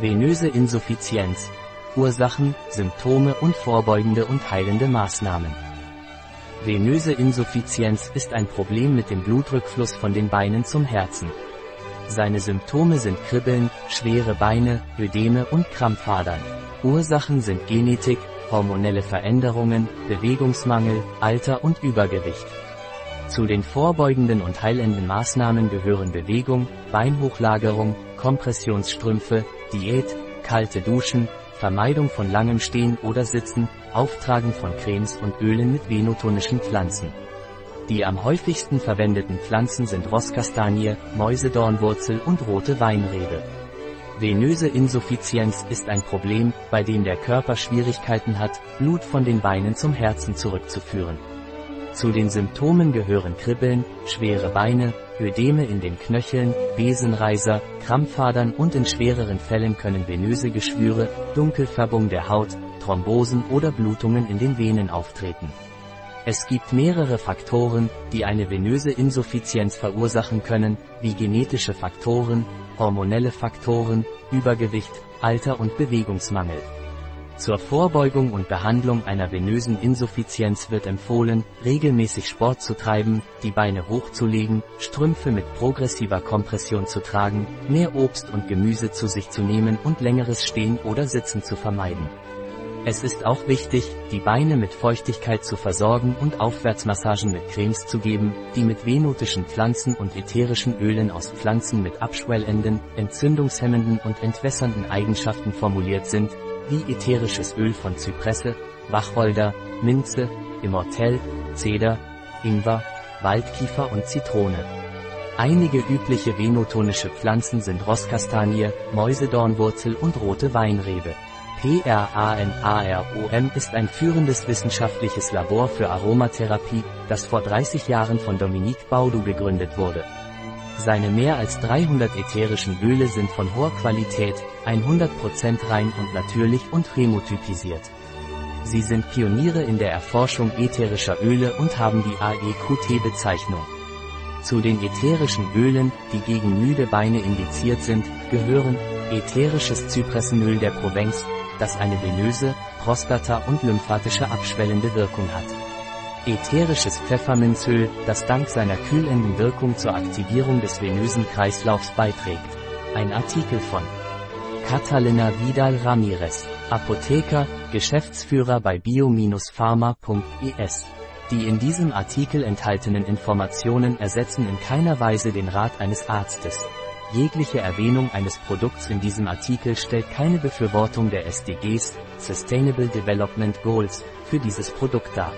Venöse Insuffizienz. Ursachen, Symptome und vorbeugende und heilende Maßnahmen. Venöse Insuffizienz ist ein Problem mit dem Blutrückfluss von den Beinen zum Herzen. Seine Symptome sind Kribbeln, schwere Beine, Ödeme und Krampfadern. Ursachen sind Genetik, hormonelle Veränderungen, Bewegungsmangel, Alter und Übergewicht. Zu den vorbeugenden und heilenden Maßnahmen gehören Bewegung, Beinhochlagerung, Kompressionsstrümpfe, Diät, kalte Duschen, Vermeidung von langem Stehen oder Sitzen, Auftragen von Cremes und Ölen mit venotonischen Pflanzen. Die am häufigsten verwendeten Pflanzen sind Rosskastanie, Mäusedornwurzel und rote Weinrebe. Venöse Insuffizienz ist ein Problem, bei dem der Körper Schwierigkeiten hat, Blut von den Beinen zum Herzen zurückzuführen. Zu den Symptomen gehören Kribbeln, schwere Beine, Ödeme in den Knöcheln, Besenreiser, Krampfadern und in schwereren Fällen können venöse Geschwüre, Dunkelfärbung der Haut, Thrombosen oder Blutungen in den Venen auftreten. Es gibt mehrere Faktoren, die eine venöse Insuffizienz verursachen können, wie genetische Faktoren, hormonelle Faktoren, Übergewicht, Alter und Bewegungsmangel. Zur Vorbeugung und Behandlung einer venösen Insuffizienz wird empfohlen, regelmäßig Sport zu treiben, die Beine hochzulegen, Strümpfe mit progressiver Kompression zu tragen, mehr Obst und Gemüse zu sich zu nehmen und längeres Stehen oder Sitzen zu vermeiden. Es ist auch wichtig, die Beine mit Feuchtigkeit zu versorgen und Aufwärtsmassagen mit Cremes zu geben, die mit venotischen Pflanzen und ätherischen Ölen aus Pflanzen mit abschwellenden, entzündungshemmenden und entwässernden Eigenschaften formuliert sind, wie ätherisches Öl von Zypresse, Wacholder, Minze, Immortell, Zeder, Ingwer, Waldkiefer und Zitrone. Einige übliche venotonische Pflanzen sind Rosskastanie, Mäusedornwurzel und rote Weinrebe. PRANAROM ist ein führendes wissenschaftliches Labor für Aromatherapie, das vor 30 Jahren von Dominique Baudu gegründet wurde. Seine mehr als 300 ätherischen Öle sind von hoher Qualität, 100% rein und natürlich und chemotypisiert. Sie sind Pioniere in der Erforschung ätherischer Öle und haben die AEQT-Bezeichnung. Zu den ätherischen Ölen, die gegen müde Beine indiziert sind, gehören ätherisches Zypressenöl der Provence, das eine venöse, Prostata- und lymphatische abschwellende Wirkung hat. Ätherisches Pfefferminzöl, das dank seiner kühlenden Wirkung zur Aktivierung des venösen Kreislaufs beiträgt. Ein Artikel von Catalina Vidal Ramirez, Apotheker, Geschäftsführer bei bio-pharma.es. Die in diesem Artikel enthaltenen Informationen ersetzen in keiner Weise den Rat eines Arztes. Jegliche Erwähnung eines Produkts in diesem Artikel stellt keine Befürwortung der SDGs, Sustainable Development Goals, für dieses Produkt dar.